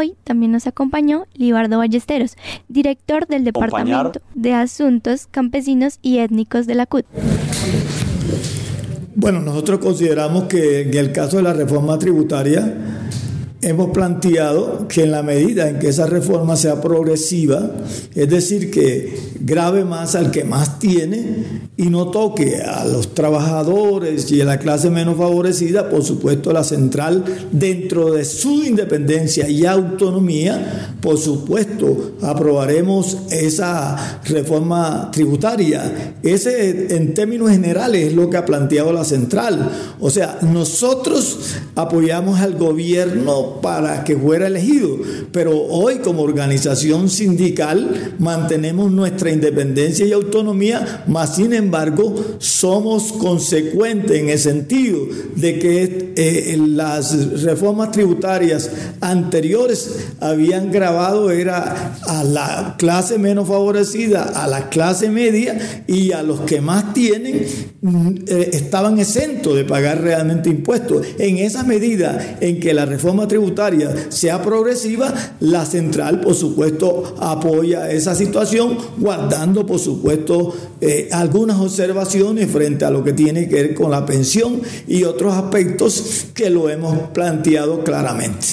Hoy también nos acompañó Libardo Ballesteros, director del Departamento de Asuntos Campesinos y Étnicos de la CUT. Bueno, nosotros consideramos que en el caso de la reforma tributaria, hemos planteado que en la medida en que esa reforma sea progresiva, es decir, que grave más al que más tiene y no toque a los trabajadores y a la clase menos favorecida, por supuesto la central dentro de su independencia y autonomía, por supuesto aprobaremos esa reforma tributaria. Ese en términos generales es lo que ha planteado la central. O sea, nosotros apoyamos al gobierno para que fuera elegido. Pero hoy como organización sindical mantenemos nuestra independencia y autonomía, más sin embargo somos consecuentes en el sentido de que eh, las reformas tributarias anteriores habían grabado era a la clase menos favorecida, a la clase media y a los que más tienen eh, estaban exentos de pagar realmente impuestos. En esa medida en que la reforma tributaria sea progresiva, la central, por supuesto, apoya esa situación, guardando, por supuesto, eh, algunas observaciones frente a lo que tiene que ver con la pensión y otros aspectos que lo hemos planteado claramente.